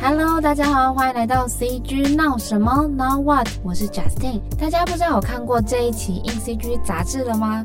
Hello，大家好，欢迎来到 CG 闹什么 Now What？我是 Justin。大家不知道有看过这一期 In CG 杂志了吗？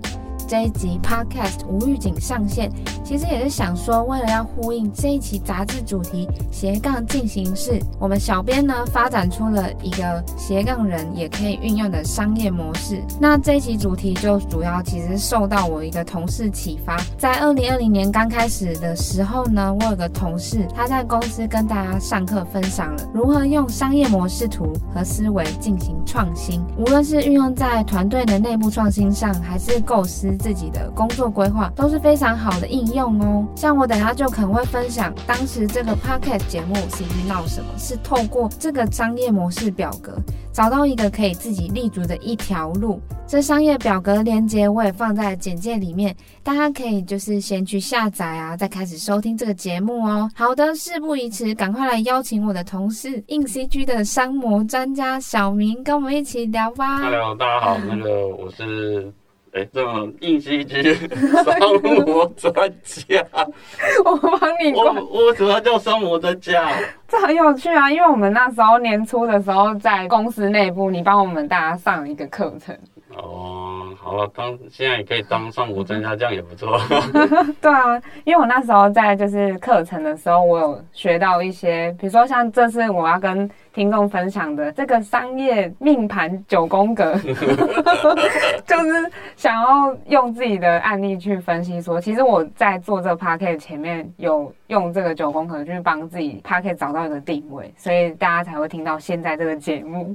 这一集 Podcast 无预警上线，其实也是想说，为了要呼应这一期杂志主题斜杠进行式，我们小编呢发展出了一个斜杠人也可以运用的商业模式。那这一期主题就主要其实受到我一个同事启发，在二零二零年刚开始的时候呢，我有个同事他在公司跟大家上课分享了如何用商业模式图和思维进行创新，无论是运用在团队的内部创新上，还是构思。自己的工作规划都是非常好的应用哦。像我等下就可能会分享，当时这个 podcast 节目 CG 闹什么，是透过这个商业模式表格找到一个可以自己立足的一条路。这商业表格的链接我也放在简介里面，大家可以就是先去下载啊，再开始收听这个节目哦。好的，事不宜迟，赶快来邀请我的同事 In CG 的商模专家小明跟我们一起聊吧。Hello，大家好，那个我是。哎、欸，这种 In CG 商模专家，我帮你我。我为什么叫双模专家？这很有趣啊，因为我们那时候年初的时候在公司内部，你帮我们大家上了一个课程。哦，好了，当现在也可以当上古专家，这样也不错。对啊，因为我那时候在就是课程的时候，我有学到一些，比如说像这次我要跟。听众分享的这个商业命盘九宫格，就是想要用自己的案例去分析说，其实我在做这个 podcast 前面有用这个九宫格去帮自己 podcast 找到一个定位，所以大家才会听到现在这个节目。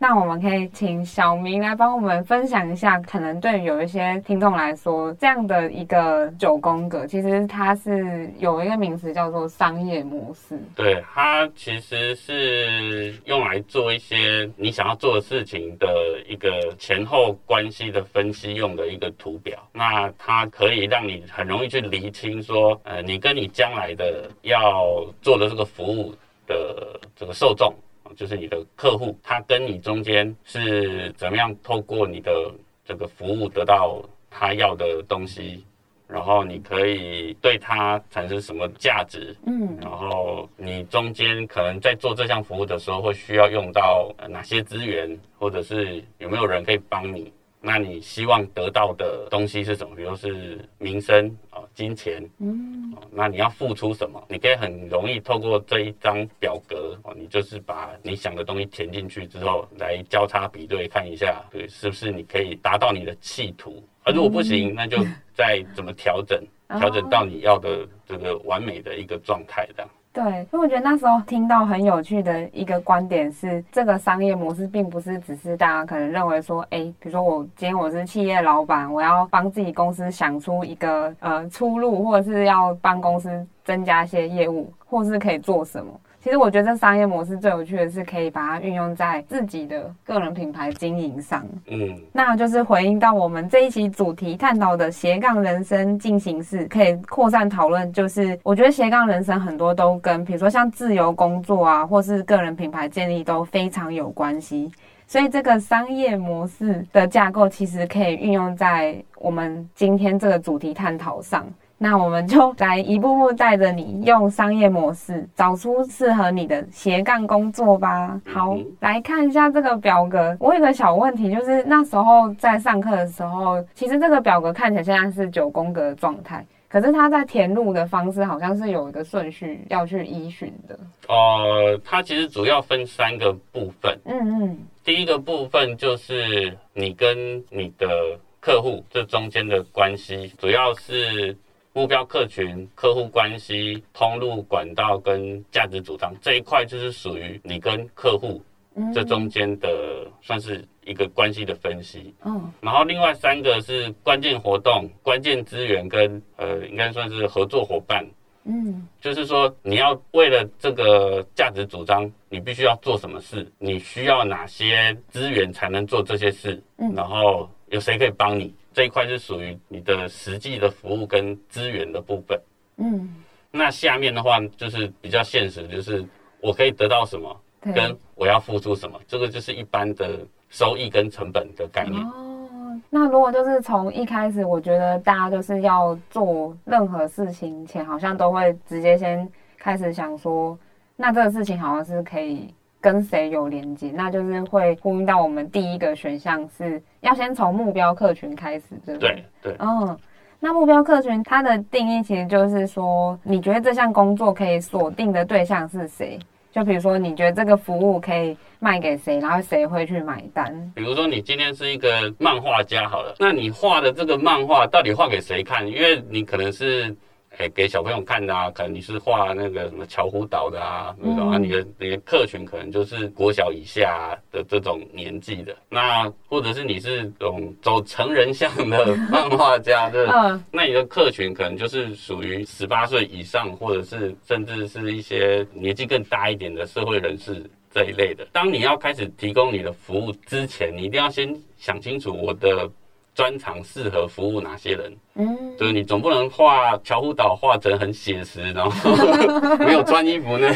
那我们可以请小明来帮我们分享一下，可能对于有一些听众来说，这样的一个九宫格，其实它是有一个名词叫做商业模式。对，它其实是。用来做一些你想要做的事情的一个前后关系的分析用的一个图表。那它可以让你很容易去厘清说，呃，你跟你将来的要做的这个服务的这个受众，就是你的客户，他跟你中间是怎么样透过你的这个服务得到他要的东西。然后你可以对他产生什么价值？嗯，然后你中间可能在做这项服务的时候会需要用到哪些资源，或者是有没有人可以帮你？那你希望得到的东西是什么？比如是名声啊、金钱，嗯，那你要付出什么？你可以很容易透过这一张表格哦，你就是把你想的东西填进去之后，来交叉比对看一下，对，是不是你可以达到你的企图？而如果不行，那就再怎么调整，调整到你要的这个完美的一个状态这样。对，因为我觉得那时候听到很有趣的一个观点是，这个商业模式并不是只是大家可能认为说，哎，比如说我今天我是企业老板，我要帮自己公司想出一个呃出路，或者是要帮公司增加一些业务，或是可以做什么。其实我觉得这商业模式最有趣的是可以把它运用在自己的个人品牌经营上。嗯，那就是回应到我们这一期主题探讨的斜杠人生进行式，可以扩散讨论。就是我觉得斜杠人生很多都跟，比如说像自由工作啊，或是个人品牌建立都非常有关系。所以这个商业模式的架构其实可以运用在我们今天这个主题探讨上。那我们就来一步步带着你用商业模式找出适合你的斜杠工作吧。好，来看一下这个表格。我有个小问题，就是那时候在上课的时候，其实这个表格看起来现在是九宫格的状态，可是它在填入的方式好像是有一个顺序要去依循的。呃，它其实主要分三个部分。嗯嗯，第一个部分就是你跟你的客户这中间的关系，主要是。目标客群、客户关系、通路管道跟价值主张这一块，就是属于你跟客户这中间的，算是一个关系的分析。嗯，然后另外三个是关键活动、关键资源跟呃，应该算是合作伙伴。嗯，就是说你要为了这个价值主张，你必须要做什么事？你需要哪些资源才能做这些事？嗯，然后有谁可以帮你？这一块是属于你的实际的服务跟资源的部分，嗯，那下面的话就是比较现实，就是我可以得到什么，跟我要付出什么，这个就是一般的收益跟成本的概念。哦，那如果就是从一开始，我觉得大家就是要做任何事情前，好像都会直接先开始想说，那这个事情好像是可以跟谁有连接，那就是会呼应到我们第一个选项是要先从目标客群开始，对不对？对对。嗯，那目标客群它的定义其实就是说，你觉得这项工作可以锁定的对象是谁？就比如说，你觉得这个服务可以卖给谁，然后谁会去买单？比如说，你今天是一个漫画家，好了，那你画的这个漫画到底画给谁看？因为你可能是。给给小朋友看的啊，可能你是画那个什么巧虎岛的啊，那种啊，你的你的客群可能就是国小以下的这种年纪的，那或者是你是这种走成人向的 漫画家的，那你的客群可能就是属于十八岁以上，或者是甚至是一些年纪更大一点的社会人士这一类的。当你要开始提供你的服务之前，你一定要先想清楚我的。专长适合服务哪些人？嗯，就是你总不能画巧虎岛画成很写实，然后 没有穿衣服呢，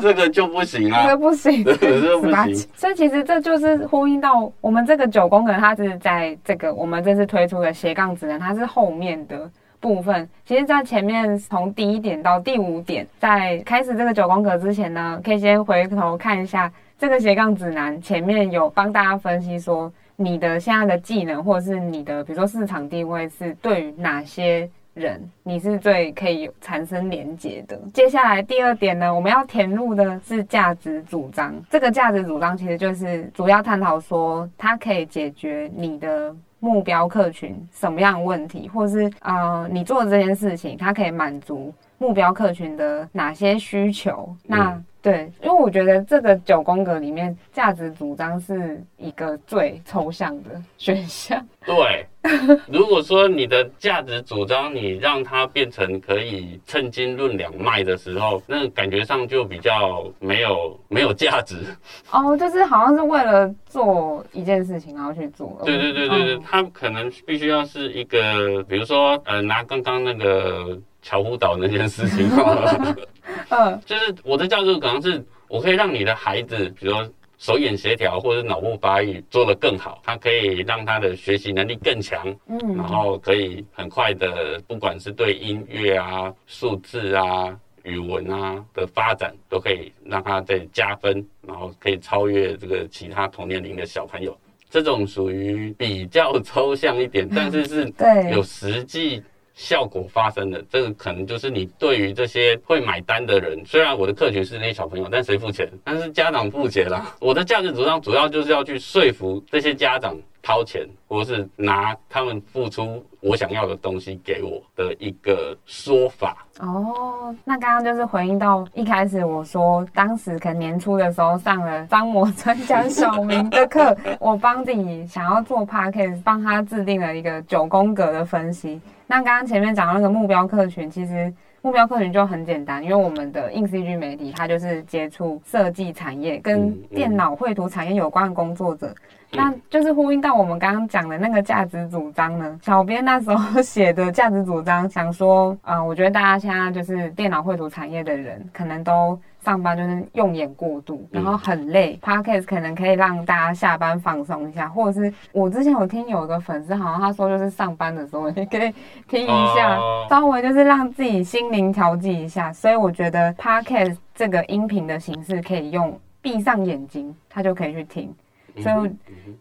这 这个就不行啊，这个不行，这个不行。所以其实这就是呼应到我们这个九宫格，它是在这个我们这次推出的斜杠指南，它是后面的部分。其实，在前面从第一点到第五点，在开始这个九宫格之前呢，可以先回头看一下这个斜杠指南，前面有帮大家分析说。你的现在的技能，或者是你的，比如说市场定位，是对于哪些人，你是最可以产生连接的？接下来第二点呢，我们要填入的是价值主张。这个价值主张其实就是主要探讨说，它可以解决你的目标客群什么样的问题，或是呃，你做的这件事情，它可以满足目标客群的哪些需求？那。嗯对，因为我觉得这个九宫格里面，价值主张是一个最抽象的选项。对，如果说你的价值主张，你让它变成可以称斤论两卖的时候，那感觉上就比较没有没有价值。哦，就是好像是为了做一件事情然后去做。对对对对对，嗯、它可能必须要是一个，比如说呃，拿刚刚那个。巧虎岛那件事情，嗯，就是我的教授可能是我可以让你的孩子，比如说手眼协调或者脑部发育做得更好，他可以让他的学习能力更强，嗯，然后可以很快的，不管是对音乐啊、数字啊、语文啊的发展，都可以让他再加分，然后可以超越这个其他同年龄的小朋友。这种属于比较抽象一点，但是是有实际。效果发生的这个可能就是你对于这些会买单的人，虽然我的客群是那些小朋友，但谁付钱？但是家长付钱啦。我的价值主张主要就是要去说服这些家长掏钱，或是拿他们付出我想要的东西给我的一个说法。哦，那刚刚就是回应到一开始我说，当时可能年初的时候上了张摩专家小明的课，我帮自己想要做 p a c k a g e 帮他制定了一个九宫格的分析。那刚刚前面讲的那个目标客群，其实目标客群就很简单，因为我们的 INCG 媒体，它就是接触设计产业跟电脑绘图产业有关的工作者，那就是呼应到我们刚刚讲的那个价值主张呢。小编那时候写的价值主张，想说，啊，我觉得大家现在就是电脑绘图产业的人，可能都。上班就是用眼过度，然后很累。嗯、Podcast 可能可以让大家下班放松一下，或者是我之前有听有一个粉丝，好像他说就是上班的时候你可以听一下，哦、稍微就是让自己心灵调剂一下。所以我觉得 Podcast 这个音频的形式可以用闭上眼睛，他就可以去听。所以，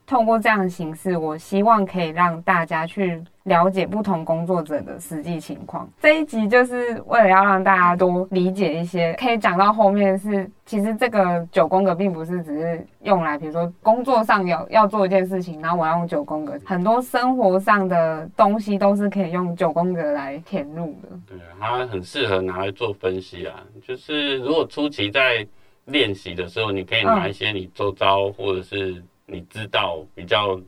通过这样的形式，我希望可以让大家去了解不同工作者的实际情况。这一集就是为了要让大家多理解一些，可以讲到后面是，其实这个九宫格并不是只是用来，比如说工作上有要做一件事情，然后我要用九宫格，很多生活上的东西都是可以用九宫格来填入的。对啊，它很适合拿来做分析啊。就是如果初期在练习的时候，你可以拿一些你周遭或者是你知道比较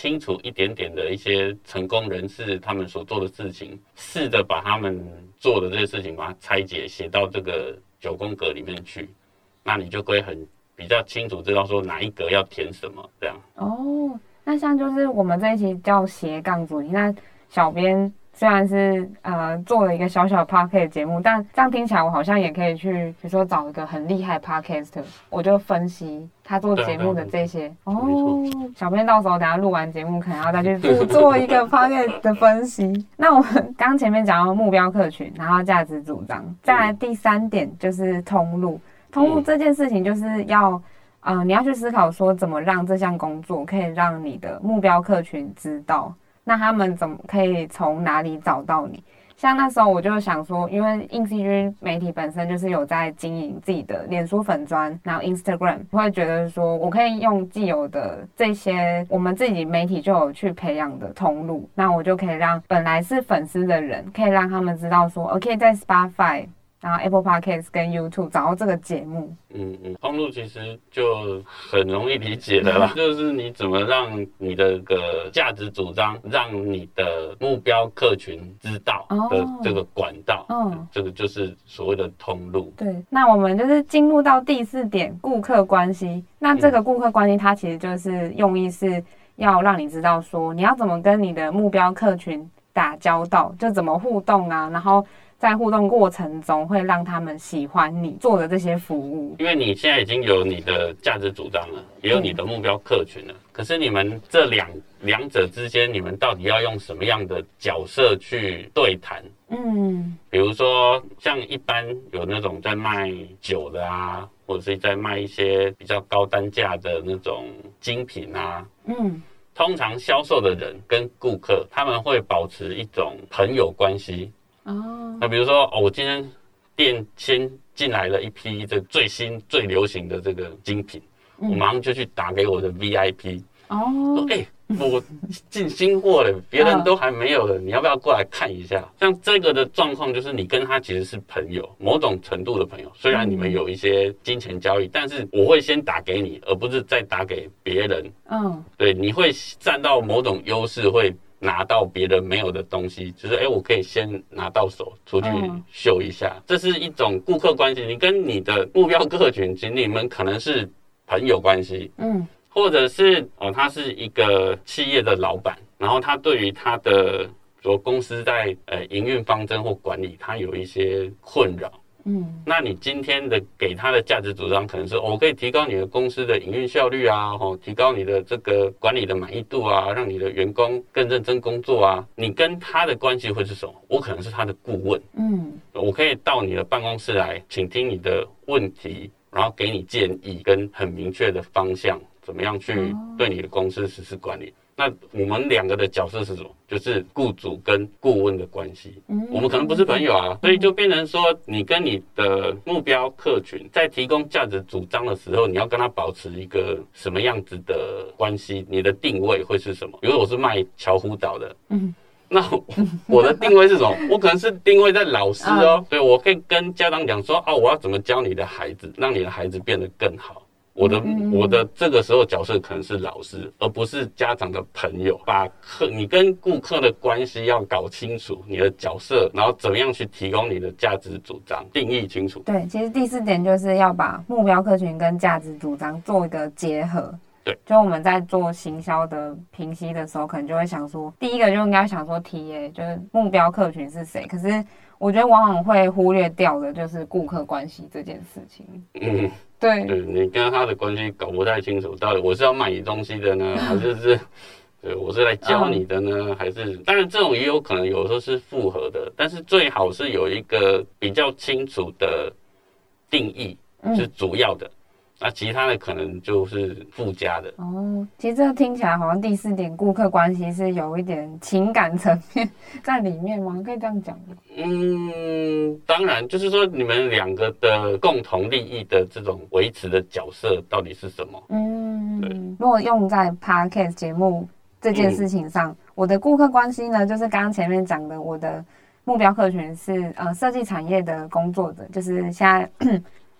清楚一点点的一些成功人士他们所做的事情，试着把他们做的这些事情把它拆解写到这个九宫格里面去，那你就会很比较清楚知道说哪一格要填什么这样。哦，那像就是我们这一期叫斜杠主义，那小编。虽然是呃做了一个小小 podcast 节目，但这样听起来我好像也可以去，比如说找一个很厉害 podcaster，我就分析他做节目的这些。哦，小编到时候等下录完节目，可能要再去 做一个 podcast 的分析。那我们刚前面讲到目标客群，然后价值主张，再来第三点就是通路。通路这件事情就是要，嗯、呃，你要去思考说怎么让这项工作可以让你的目标客群知道，那他们怎么可以从哪里找到你？像那时候我就想说，因为 INCG 媒体本身就是有在经营自己的脸书粉砖，然后 Instagram，会觉得说我可以用既有的这些我们自己媒体就有去培养的通路，那我就可以让本来是粉丝的人，可以让他们知道说，OK，在 Spotify。然后 Apple Podcast 跟 YouTube 找到这个节目，嗯嗯，通路其实就很容易理解的啦，就是你怎么让你的个价值主张，让你的目标客群知道的这个管道，嗯、哦，这个就是所谓的通路。对，那我们就是进入到第四点，顾客关系。那这个顾客关系，它其实就是用意是要让你知道说，你要怎么跟你的目标客群打交道，就怎么互动啊，然后。在互动过程中，会让他们喜欢你做的这些服务。因为你现在已经有你的价值主张了，也有你的目标客群了。可是你们这两两者之间，你们到底要用什么样的角色去对谈？嗯，比如说像一般有那种在卖酒的啊，或者是在卖一些比较高单价的那种精品啊。嗯，通常销售的人跟顾客他们会保持一种朋友关系。哦，那比如说，哦，我今天店先进来了一批这最新最流行的这个精品，嗯、我马上就去打给我的 VIP。哦，说，哎、欸，我进新货了，别人都还没有了，你要不要过来看一下？像这个的状况，就是你跟他其实是朋友，某种程度的朋友。虽然你们有一些金钱交易，嗯、但是我会先打给你，而不是再打给别人。嗯，对，你会占到某种优势，会。拿到别人没有的东西，就是哎，我可以先拿到手出去秀一下，这是一种顾客关系。你跟你的目标客群，其实你们可能是朋友关系，嗯，或者是哦，他是一个企业的老板，然后他对于他的说公司在呃营运方针或管理，他有一些困扰。嗯，那你今天的给他的价值主张可能是，我可以提高你的公司的营运效率啊，哦，提高你的这个管理的满意度啊，让你的员工更认真工作啊。你跟他的关系会是什么？我可能是他的顾问，嗯，我可以到你的办公室来请听你的问题，然后给你建议跟很明确的方向，怎么样去对你的公司实施管理。那我们两个的角色是什么？就是雇主跟顾问的关系。嗯，我们可能不是朋友啊，所以就变成说，你跟你的目标客群在提供价值主张的时候，你要跟他保持一个什么样子的关系？你的定位会是什么？比如我是卖乔夫岛的，嗯，那我的定位是什么？我可能是定位在老师哦，对我可以跟家长讲说，哦，我要怎么教你的孩子，让你的孩子变得更好。我的我的这个时候角色可能是老师，而不是家长的朋友。把客你跟顾客的关系要搞清楚，你的角色，然后怎么样去提供你的价值主张，定义清楚。对，其实第四点就是要把目标客群跟价值主张做一个结合。对，就我们在做行销的评析的时候，可能就会想说，第一个就应该想说 TA，就是目标客群是谁。可是我觉得往往会忽略掉的就是顾客关系这件事情。嗯。对，对你跟他的关系搞不太清楚，到底我是要卖你东西的呢，还是是，对我是来教你的呢，嗯、还是？当然，这种也有可能有时候是复合的，但是最好是有一个比较清楚的定义，是主要的。嗯那其他的可能就是附加的哦。其实这个听起来好像第四点顾客关系是有一点情感层面在里面吗？可以这样讲吗？嗯，当然，就是说你们两个的共同利益的这种维持的角色到底是什么？嗯，对。如果用在 Podcast 节目这件事情上，嗯、我的顾客关系呢，就是刚刚前面讲的，我的目标客群是呃设计产业的工作者，就是现在。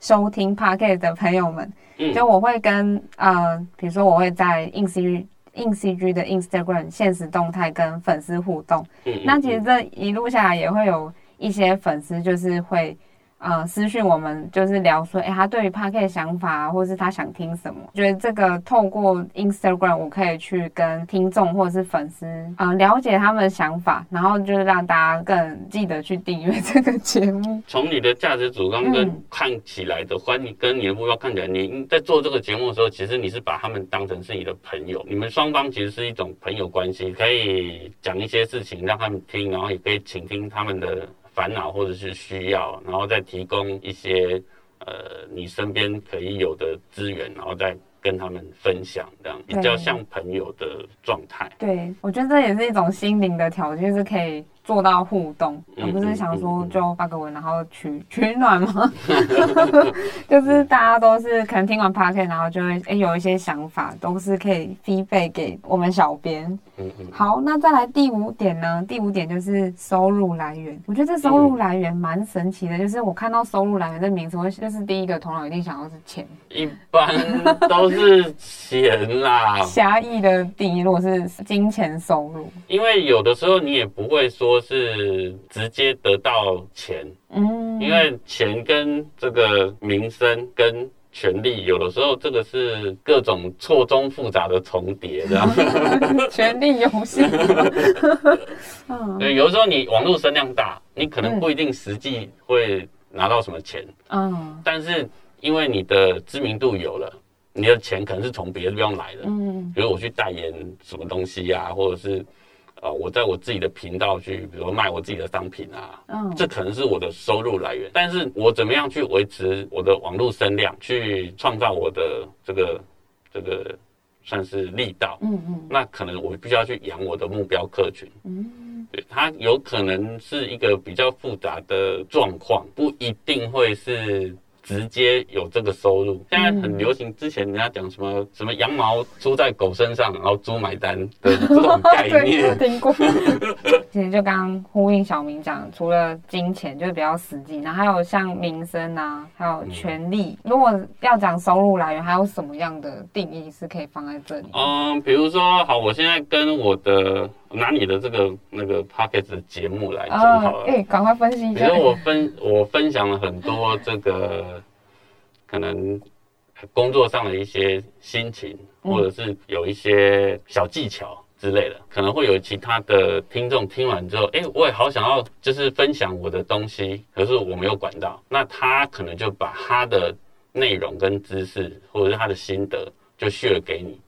收听 Podcast 的朋友们，就我会跟呃，比如说我会在 INCG INCG 的 Instagram 现实动态跟粉丝互动。那其实这一路下来也会有一些粉丝就是会。呃，私讯我们就是聊说，哎、欸，他对于 Podcast 的想法，或是他想听什么？觉得这个透过 Instagram，我可以去跟听众或者是粉丝，呃，了解他们的想法，然后就是让大家更记得去订阅这个节目。从你的价值主张跟看起来的话，你跟你的目标看起来，你在做这个节目的时候，其实你是把他们当成是你的朋友，你们双方其实是一种朋友关系，可以讲一些事情让他们听，然后也可以倾听他们的。烦恼或者是需要，然后再提供一些呃呃你身边可以有的资源，然后再跟他们分享，这样比较像朋友的状态。对，我觉得这也是一种心灵的调节，就是可以。做到互动，而不是想说就发个文，然后取 取暖吗？就是大家都是可能听完 podcast 然后就会哎、欸、有一些想法，都是可以 feedback 给我们小编。好，那再来第五点呢？第五点就是收入来源。我觉得这收入来源蛮神奇的，就是我看到收入来源这名词，我就是第一个头脑一定想到是钱。一般都是钱啦。狭义的定义，如果是金钱收入，因为有的时候你也不会说。是直接得到钱，嗯，因为钱跟这个名声跟权力，有的时候这个是各种错综复杂的重叠，这样。权力游戏。对，有的时候你网络声量大，你可能不一定实际会拿到什么钱，嗯，但是因为你的知名度有了，你的钱可能是从别的地方来的，嗯，比如我去代言什么东西呀，或者是。啊，我在我自己的频道去，比如说卖我自己的商品啊，嗯，这可能是我的收入来源。但是我怎么样去维持我的网络声量，去创造我的这个这个算是力道，嗯嗯，那可能我必须要去养我的目标客群，嗯，对，它有可能是一个比较复杂的状况，不一定会是。直接有这个收入，现在很流行。之前人家讲什么什么羊毛出在狗身上，然后猪买单的这种概念，听过。其实就刚刚呼应小明讲，除了金钱就是比较实际，然后还有像名声啊，还有权力。如果要讲收入来源，还有什么样的定义是可以放在这里？嗯，比如说，好，我现在跟我的。拿你的这个那个 Podcast 的节目来讲好了，哎、呃，赶、欸、快分析一下。比如我分我分享了很多这个可能工作上的一些心情，嗯、或者是有一些小技巧之类的，可能会有其他的听众听完之后，哎、欸，我也好想要就是分享我的东西，可是我没有管到，那他可能就把他的内容跟知识或者是他的心得就 share 给你。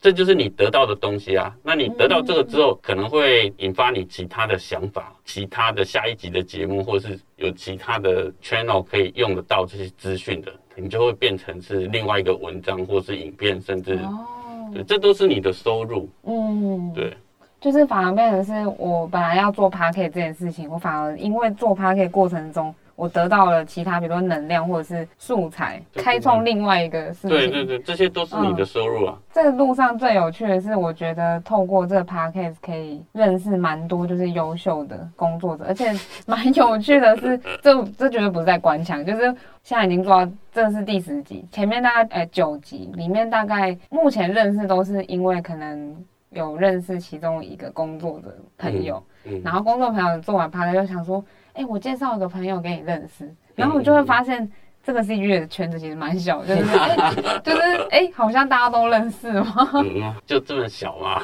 这就是你得到的东西啊！那你得到这个之后，可能会引发你其他的想法，其他的下一集的节目，或是有其他的 channel 可以用得到这些资讯的，你就会变成是另外一个文章，或是影片，甚至哦，对，这都是你的收入。嗯，对，就是反而变成是我本来要做 Podcast 这件事情，我反而因为做 Podcast 过程中。我得到了其他，比如说能量或者是素材，开创另外一个事情。对对对，这些都是你的收入啊。嗯、这个路上最有趣的是，我觉得透过这个 podcast 可以认识蛮多就是优秀的工作者，而且 蛮有趣的是，这这绝对不是在官腔，就是现在已经做到这是第十集，前面大概呃九集里面大概目前认识都是因为可能有认识其中一个工作的朋友，嗯嗯、然后工作朋友做完 podcast 就想说。哎、欸，我介绍一个朋友给你认识，然后我就会发现这个 CG 的圈子其实蛮小，就是、欸、就是哎、欸，好像大家都认识吗？嗯，就这么小吗？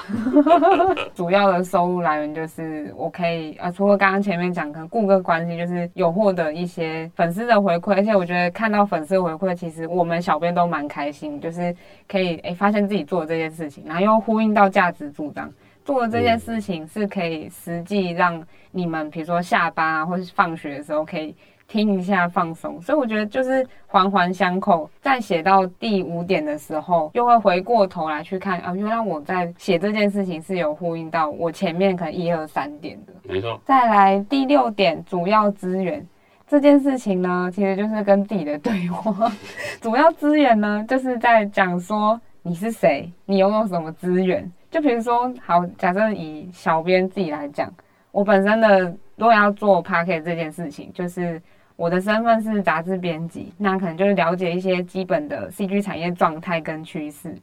主要的收入来源就是我可以啊，除了刚刚前面讲的顾客关系，就是有获得一些粉丝的回馈，而且我觉得看到粉丝回馈，其实我们小编都蛮开心，就是可以哎、欸、发现自己做的这件事情，然后又呼应到价值主张。做的这件事情是可以实际让你们，比如说下班啊，或是放学的时候可以听一下放松。所以我觉得就是环环相扣。在写到第五点的时候，又会回过头来去看啊，原来我在写这件事情是有呼应到我前面可能一二三点的。没错。再来第六点，主要资源这件事情呢，其实就是跟自己的对话。主要资源呢，就是在讲说你是谁，你拥有什么资源。就比如说，好，假设以小编自己来讲，我本身的如果要做 Podcast 这件事情，就是我的身份是杂志编辑，那可能就是了解一些基本的 CG 产业状态跟趋势。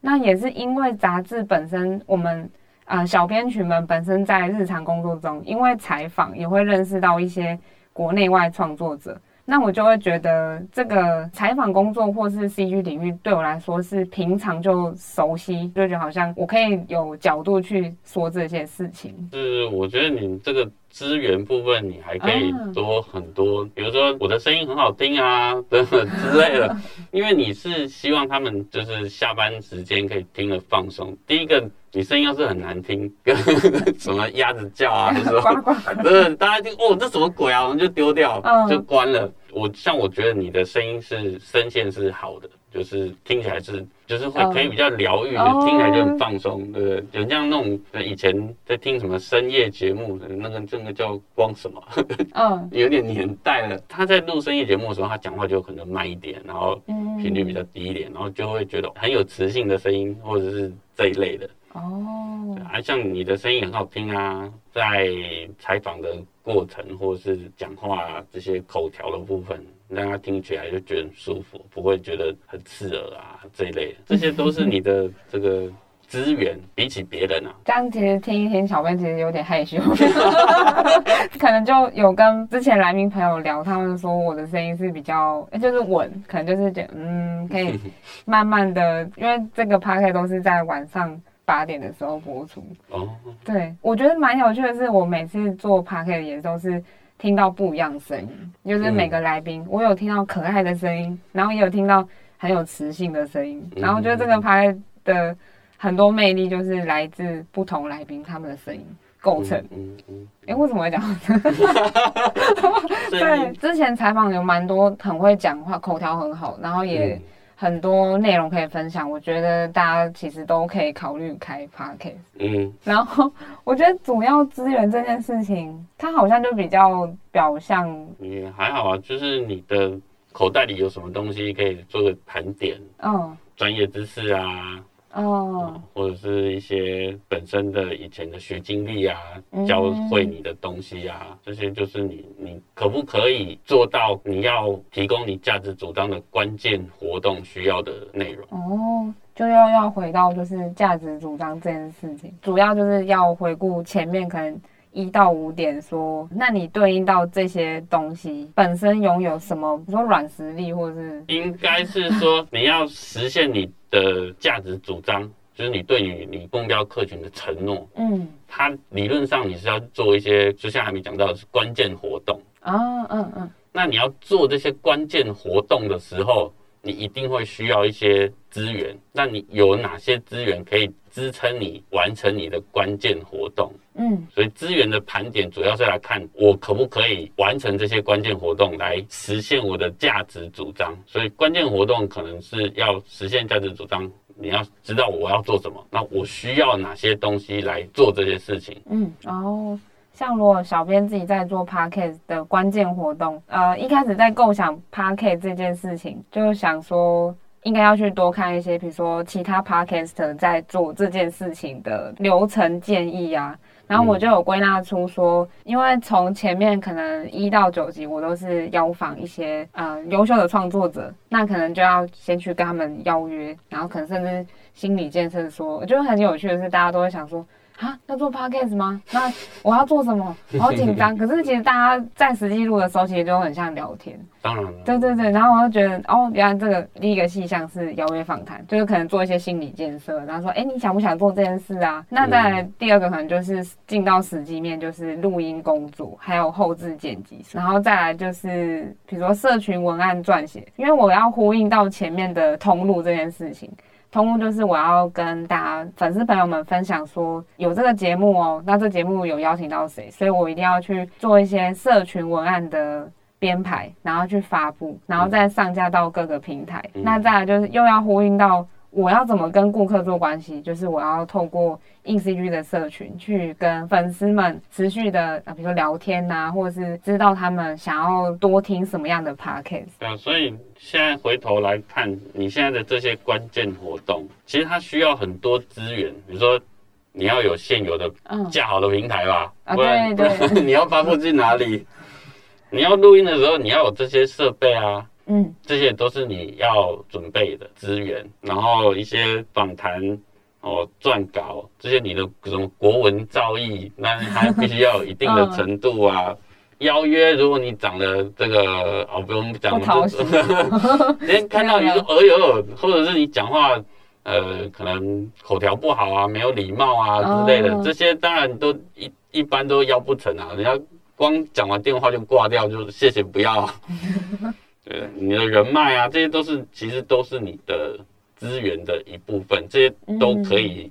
那也是因为杂志本身，我们呃小编群们本身在日常工作中，因为采访也会认识到一些国内外创作者。那我就会觉得这个采访工作或是 CG 领域对我来说是平常就熟悉，就觉得好像我可以有角度去说这些事情。是，我觉得你这个。资源部分你还可以多很多，比如说我的声音很好听啊，等 等之类的。因为你是希望他们就是下班时间可以听了放松。第一个，你声音要是很难听，跟什么鸭子叫啊，什么，对，大家听哦，这什么鬼啊，我们就丢掉，就关了。我像我觉得你的声音是声线是好的，就是听起来是就是会可以比较疗愈，oh. 听起来就很放松，对不对？有像那种以前在听什么深夜节目的那个，这个叫光什么？嗯，oh. 有点年代了。他在录深夜节目的时候，他讲话就可能慢一点，然后频率比较低一点，然后就会觉得很有磁性的声音，或者是这一类的。哦，啊，像你的声音很好听啊，在采访的过程或者是讲话啊，这些口条的部分，让他听起来就觉得很舒服，不会觉得很刺耳啊这一类的，这些都是你的这个资源，比起别人啊。这样其实听一听，小编其实有点害羞，可能就有跟之前来宾朋友聊，他们说我的声音是比较，就是稳，可能就是觉得嗯，可以 慢慢的，因为这个 podcast 都是在晚上。八点的时候播出哦，对，我觉得蛮有趣的是，我每次做 podcast 也都是听到不一样的声音，就是每个来宾，我有听到可爱的声音，然后也有听到很有磁性的声音，然后我觉得这个 podcast 的很多魅力就是来自不同来宾他们的声音构成。嗯嗯，哎，为什么会讲？对，之前采访有蛮多很会讲话，口条很好，然后也。很多内容可以分享，我觉得大家其实都可以考虑开 podcast。嗯，然后我觉得主要资源这件事情，它好像就比较表象。也还好啊，就是你的口袋里有什么东西可以做个盘点。嗯，专业知识啊。哦，或者是一些本身的以前的学经历啊，教会你的东西啊，嗯、这些就是你你可不可以做到你要提供你价值主张的关键活动需要的内容？哦，就要要回到就是价值主张这件事情，主要就是要回顾前面可能。一到五点说，那你对应到这些东西本身拥有什么？比如说软实力，或是应该是说你要实现你的价值主张，就是你对于你目标客群的承诺。嗯，它理论上你是要做一些，就像还没讲到的是关键活动啊，嗯嗯。那你要做这些关键活动的时候，你一定会需要一些资源。那你有哪些资源可以支撑你完成你的关键活动？嗯，所以资源的盘点主要是来看我可不可以完成这些关键活动，来实现我的价值主张。所以关键活动可能是要实现价值主张，你要知道我要做什么，那我需要哪些东西来做这些事情。嗯，然后像如果小编自己在做 Podcast 的关键活动，呃，一开始在构想 Podcast 这件事情，就想说应该要去多看一些，比如说其他 Podcaster 在做这件事情的流程建议啊。然后我就有归纳出说，因为从前面可能一到九集，我都是邀访一些呃优秀的创作者，那可能就要先去跟他们邀约，然后可能甚至心理建设说，我觉得很有趣的是，大家都会想说。啊，要做 podcast 吗？那我要做什么？好紧张。可是其实大家在实际录的时候，其实就很像聊天。当然了。对对对，然后我就觉得，哦，原来这个第一个细项是邀约访谈，就是可能做一些心理建设，然后说，哎，你想不想做这件事啊？那再来第二个可能就是进到实际面，就是录音工作，还有后置剪辑，然后再来就是比如说社群文案撰写，因为我要呼应到前面的通路这件事情。通路就是我要跟大家粉丝朋友们分享说有这个节目哦，那这节目有邀请到谁，所以我一定要去做一些社群文案的编排，然后去发布，然后再上架到各个平台。嗯、那再来就是又要呼应到。我要怎么跟顾客做关系？就是我要透过 InCG 的社群去跟粉丝们持续的啊，比如说聊天呐、啊，或者是知道他们想要多听什么样的 Podcast。对啊，所以现在回头来看，你现在的这些关键活动，其实它需要很多资源。比如说，你要有现有的架好的平台吧，嗯、不然、啊、对对对，你要发布去哪里？你要录音的时候，你要有这些设备啊。嗯，这些都是你要准备的资源，然后一些访谈哦、撰稿这些，你的什么国文造诣，那还必须要有一定的 程度啊。嗯、邀约，如果你长得这个哦，不用讲，不讨喜，连看到你说哎呦，或者是你讲话呃，可能口条不好啊，没有礼貌啊之类的，嗯、这些当然都一一般都邀不成啊。人家光讲完电话就挂掉，就谢谢不要。对，你的人脉啊，这些都是其实都是你的资源的一部分，这些都可以、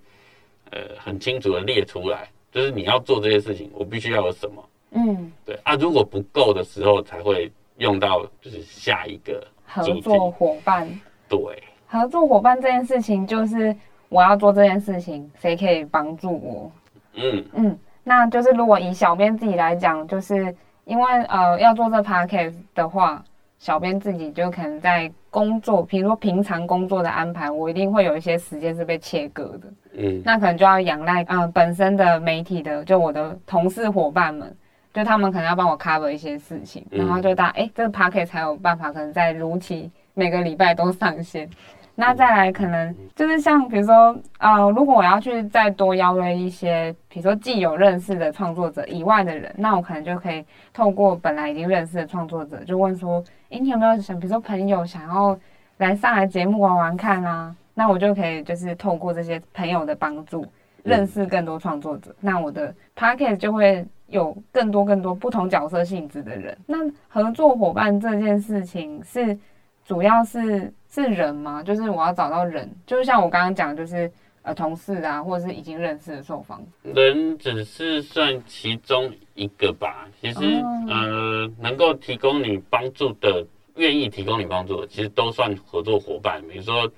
嗯、呃很清楚的列出来，就是你要做这些事情，我必须要有什么，嗯，对啊，如果不够的时候才会用到就是下一个合作伙伴。对，合作伙伴这件事情就是我要做这件事情，谁可以帮助我？嗯。嗯，那就是如果以小编自己来讲，就是因为呃要做这 podcast 的话，小编自己就可能在工作，比如说平常工作的安排，我一定会有一些时间是被切割的。嗯，那可能就要仰赖呃本身的媒体的，就我的同事伙伴们，就他们可能要帮我 cover 一些事情，然后就大哎、嗯欸、这个 podcast 才有办法可能在如期每个礼拜都上线。那再来可能就是像比如说，呃，如果我要去再多邀约一些，比如说既有认识的创作者以外的人，那我可能就可以透过本来已经认识的创作者，就问说，诶，你有没有想，比如说朋友想要来上来节目玩玩看啊？那我就可以就是透过这些朋友的帮助，认识更多创作者。那我的 podcast 就会有更多更多不同角色性质的人。那合作伙伴这件事情是主要是。是人吗？就是我要找到人，就是像我刚刚讲，就是呃同事啊，或者是已经认识的受访。人只是算其中一个吧。其实、哦、呃，能够提供你帮助的，愿意提供你帮助的，其实都算合作伙伴。比如说，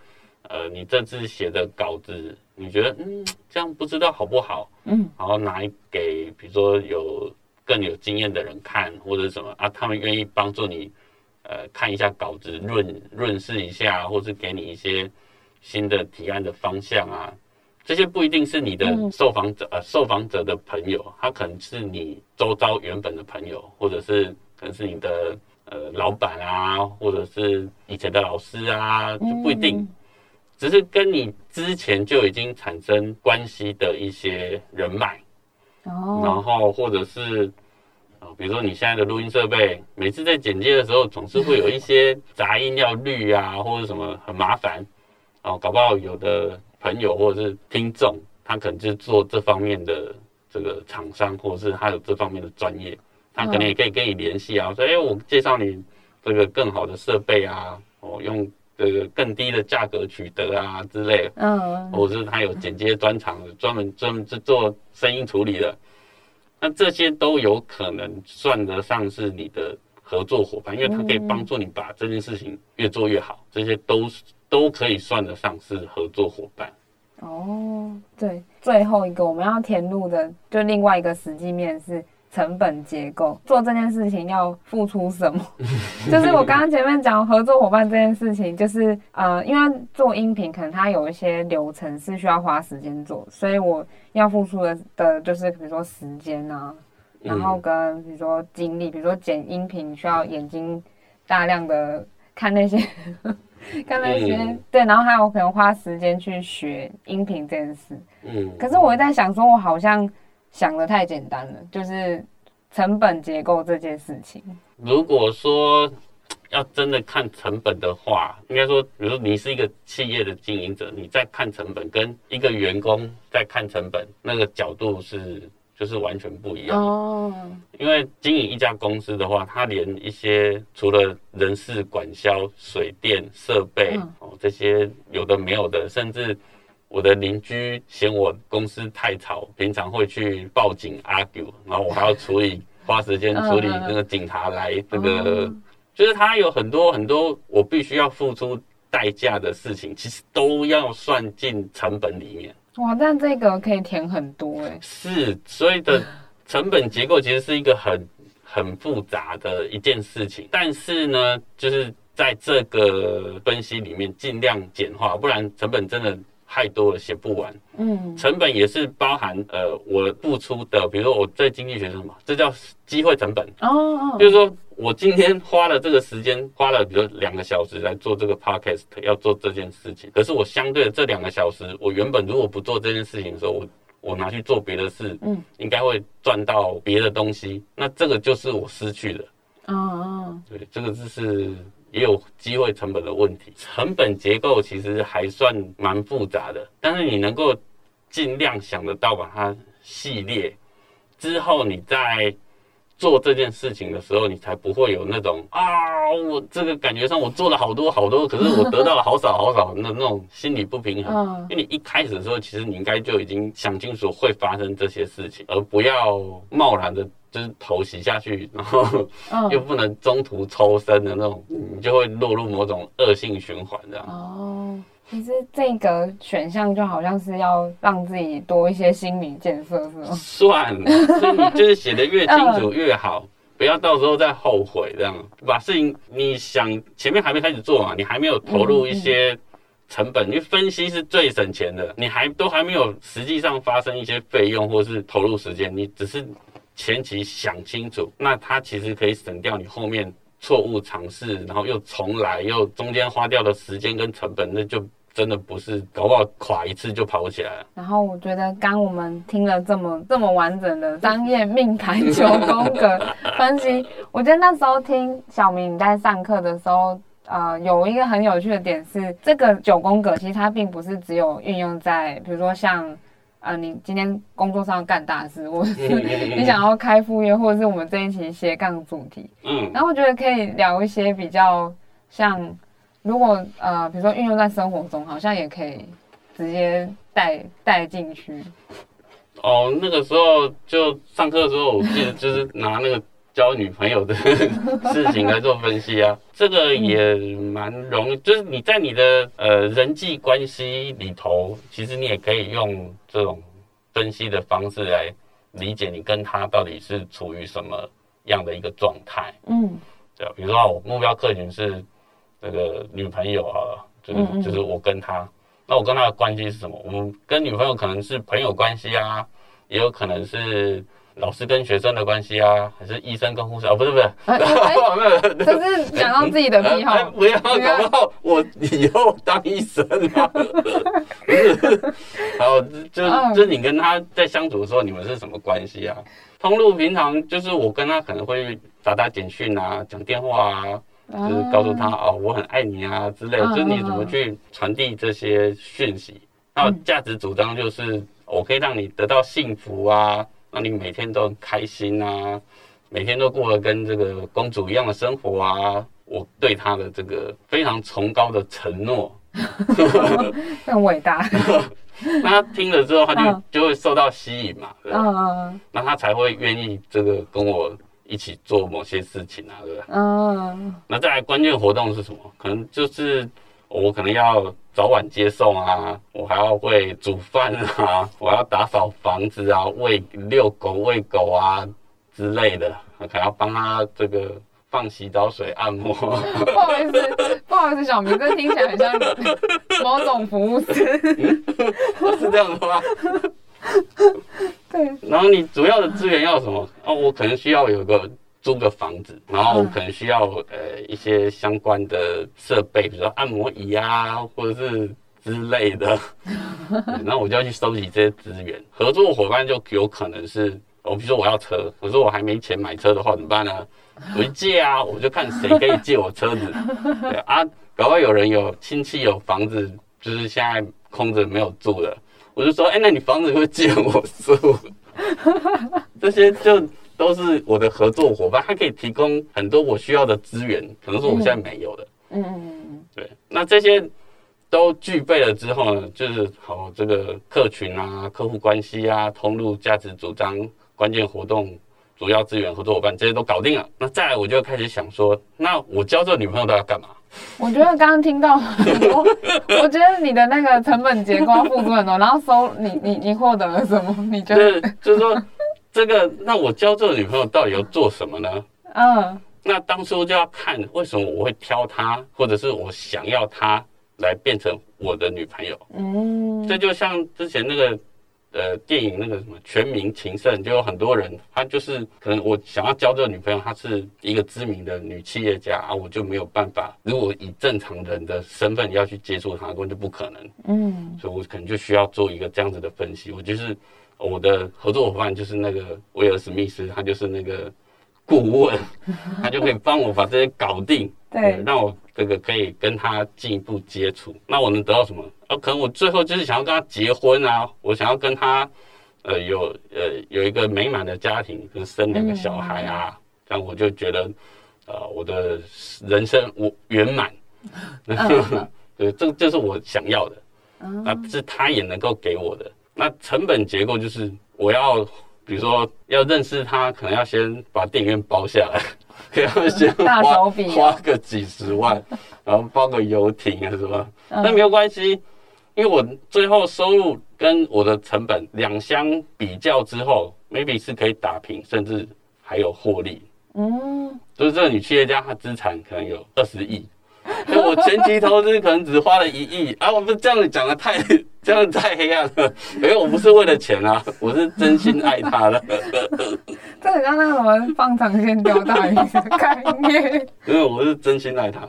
呃，你这次写的稿子，你觉得嗯这样不知道好不好？嗯，然后拿给比如说有更有经验的人看，或者什么啊，他们愿意帮助你。呃，看一下稿子，润润饰一下，或是给你一些新的提案的方向啊。这些不一定是你的受访者，呃，受访者的朋友，他可能是你周遭原本的朋友，或者是可能是你的呃老板啊，或者是以前的老师啊，就不一定。只是跟你之前就已经产生关系的一些人脉，哦，然后或者是。比如说你现在的录音设备，每次在剪接的时候，总是会有一些杂音要滤啊，或者什么很麻烦。哦，搞不好有的朋友或者是听众，他可能就是做这方面的这个厂商，或者是他有这方面的专业，他可能也可以跟你联系啊，说，哎，我介绍你这个更好的设备啊，哦，用这个更低的价格取得啊之类的。嗯，或者是他有剪接专长，专门专门是做声音处理的。那这些都有可能算得上是你的合作伙伴，因为他可以帮助你把这件事情越做越好，这些都都可以算得上是合作伙伴。哦，对，最后一个我们要填入的就另外一个实际面是。成本结构，做这件事情要付出什么？就是我刚刚前面讲合作伙伴这件事情，就是呃，因为做音频可能它有一些流程是需要花时间做，所以我要付出的的就是比如说时间啊，然后跟比如说精力，比如说剪音频需要眼睛大量的看那些看那些，对，然后还有可能花时间去学音频这件事。嗯，可是我在想说，我好像。想的太简单了，就是成本结构这件事情。如果说要真的看成本的话，应该说，比如说你是一个企业的经营者，你在看成本，跟一个员工在看成本，那个角度是就是完全不一样哦。因为经营一家公司的话，它连一些除了人事管销、水电设备哦这些有的没有的，甚至。我的邻居嫌我公司太吵，平常会去报警 argue，然后我还要处理，花时间处理那个警察来这个，就是他有很多很多我必须要付出代价的事情，其实都要算进成本里面。哇，但这个可以填很多哎。是，所以的成本结构其实是一个很很复杂的一件事情，但是呢，就是在这个分析里面尽量简化，不然成本真的。太多了，写不完。嗯，成本也是包含呃，我付出的，比如说我在经济学是什么？这叫机会成本。哦哦，就是说我今天花了这个时间，花了比如两个小时来做这个 podcast，要做这件事情。可是我相对的这两个小时，我原本如果不做这件事情的时候，我我拿去做别的事，嗯，应该会赚到别的东西。那这个就是我失去的。哦哦，对，这个就是。也有机会成本的问题，成本结构其实还算蛮复杂的，但是你能够尽量想得到把它系列之后，你在做这件事情的时候，你才不会有那种啊，我这个感觉上我做了好多好多，可是我得到了好少好少，那那种心理不平衡。因为你一开始的时候，其实你应该就已经想清楚会发生这些事情，而不要贸然的就是头洗下去，然后又不能中途抽身的那种，你就会落入某种恶性循环这样。哦，其实这个选项就好像是要让自己多一些心理建设，是吗？算了，所以你就是写的越清楚越好，不要到时候再后悔这样。把事情你想前面还没开始做嘛，你还没有投入一些成本，因为分析是最省钱的，你还都还没有实际上发生一些费用或是投入时间，你只是。前期想清楚，那它其实可以省掉你后面错误尝试，然后又重来，又中间花掉的时间跟成本，那就真的不是搞不好垮一次就跑不起来了。然后我觉得刚我们听了这么这么完整的商业命盘九宫格 分析，我觉得那时候听小明你在上课的时候，呃，有一个很有趣的点是，这个九宫格其实它并不是只有运用在，比如说像。呃，你今天工作上干大事，或者是 你想要开副业，或者是我们这一期斜杠主题，嗯，然后我觉得可以聊一些比较像，如果呃，比如说运用在生活中，好像也可以直接带带进去。哦，那个时候就上课的时候，我记得就是拿那个。交女朋友的事情来做分析啊，这个也蛮容易。就是你在你的呃人际关系里头，其实你也可以用这种分析的方式来理解你跟他到底是处于什么样的一个状态。嗯，对，比如说我目标客群是那个女朋友啊，就是就是我跟他，那我跟他的关系是什么？我们跟女朋友可能是朋友关系啊，也有可能是。老师跟学生的关系啊，还是医生跟护士啊？不是不是，这是讲到自己的癖好。不要搞不好我以后当医生啊。不是，好，就就你跟他在相处的时候，你们是什么关系啊？通路平常就是我跟他可能会打打简讯啊，讲电话啊，就是告诉他哦，我很爱你啊之类的。就是你怎么去传递这些讯息？那价值主张就是我可以让你得到幸福啊。让你每天都很开心啊，每天都过得跟这个公主一样的生活啊！我对她的这个非常崇高的承诺，很伟大。那他听了之后，他就就会受到吸引嘛，对吧？那他才会愿意这个跟我一起做某些事情啊，对不对？嗯。那再来关键活动是什么？可能就是。我可能要早晚接送啊，我还要会煮饭啊，我要打扫房子啊，喂遛狗喂狗啊之类的，可能要帮他这个放洗澡水、按摩。不好意思，不好意思，小明，这听起来很像某种服务师。嗯、是这样的吗？对。然后你主要的资源要什么？哦，我可能需要有个。租个房子，然后可能需要呃一些相关的设备，比如说按摩椅啊，或者是之类的。然后我就要去收集这些资源。合作伙伴就有可能是，我比如说我要车，可是我还没钱买车的话怎么办呢？我就借啊，我就看谁可以借我车子。对啊，搞不好有人有亲戚有房子，就是现在空着没有住的，我就说，哎，那你房子会借我住？这些就。都是我的合作伙伴，他可以提供很多我需要的资源，可能是我现在没有的。嗯嗯嗯嗯，对。那这些都具备了之后呢，就是好这个客群啊、客户关系啊、通路、价值主张、关键活动、主要资源、合作伙伴这些都搞定了。那再来，我就开始想说，那我交这个女朋友都要干嘛？我觉得刚刚听到很多，我觉得你的那个成本结构要付出很多，然后收你你你获得了什么？你觉得就是说。这个，那我交这个女朋友到底要做什么呢？嗯，那当初就要看为什么我会挑她，或者是我想要她来变成我的女朋友。嗯，这就像之前那个呃电影那个什么《全民情圣》，就有很多人，他就是可能我想要交这个女朋友，她是一个知名的女企业家啊，我就没有办法，如果以正常人的身份要去接触她，根本就不可能。嗯，所以我可能就需要做一个这样子的分析，我就是。我的合作伙伴就是那个威尔史密斯，他就是那个顾问，他就可以帮我把这些搞定，对，让我这个可以跟他进一步接触。那我能得到什么？呃，可能我最后就是想要跟他结婚啊，我想要跟他，呃，有呃有一个美满的家庭，跟生两个小孩啊，这样我就觉得，呃，我的人生我圆满。对，这这是我想要的，那是他也能够给我的。那成本结构就是我要比如说要认识他，可能要先把电影院包下来，可要先花花个几十万，然后包个游艇啊什么。那没有关系，因为我最后收入跟我的成本两相比较之后，maybe 是可以打平，甚至还有获利。嗯，就是这个女企业家，她资产可能有二十亿。我前期投资可能只花了一亿啊！我不是这样讲的太这样太黑暗了，因为我不是为了钱啊，我是真心爱他的。这很像那个什么放长线钓大鱼的概念。因为我是真心爱他。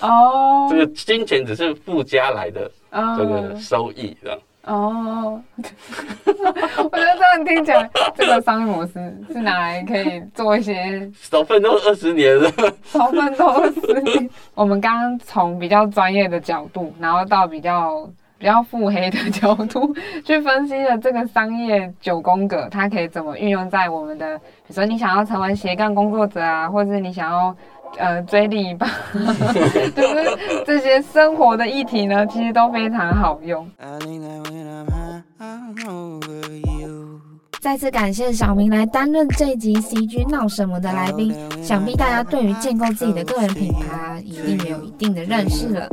哦。这个金钱只是附加来的这个收益，这样。哦，我觉得听起来，这个商业模式是拿来可以做一些少奋斗二十年了，少奋斗二十年。我们刚刚从比较专业的角度，然后到比较比较腹黑的角度去分析了这个商业九宫格，它可以怎么运用在我们的，比如说你想要成为斜杠工作者啊，或者是你想要。呃，追另一半，就是这些生活的议题呢，其实都非常好用。再次感谢小明来担任这一集 CG 闹什么的来宾，想必大家对于建构自己的个人品牌一定也有一定的认识了。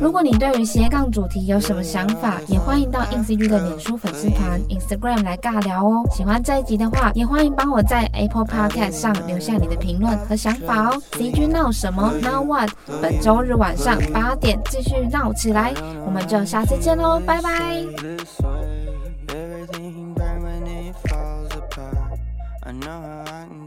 如果你对于斜杠主题有什么想法，也欢迎到 InCG 的脸书粉丝团、Instagram 来尬聊哦。喜欢这一集的话，也欢迎帮我在 Apple Podcast 上留下你的评论和想法哦。CG 闹什么？Now what？本周日晚上八点继续闹起来，我们就下次见喽，拜拜。know, I.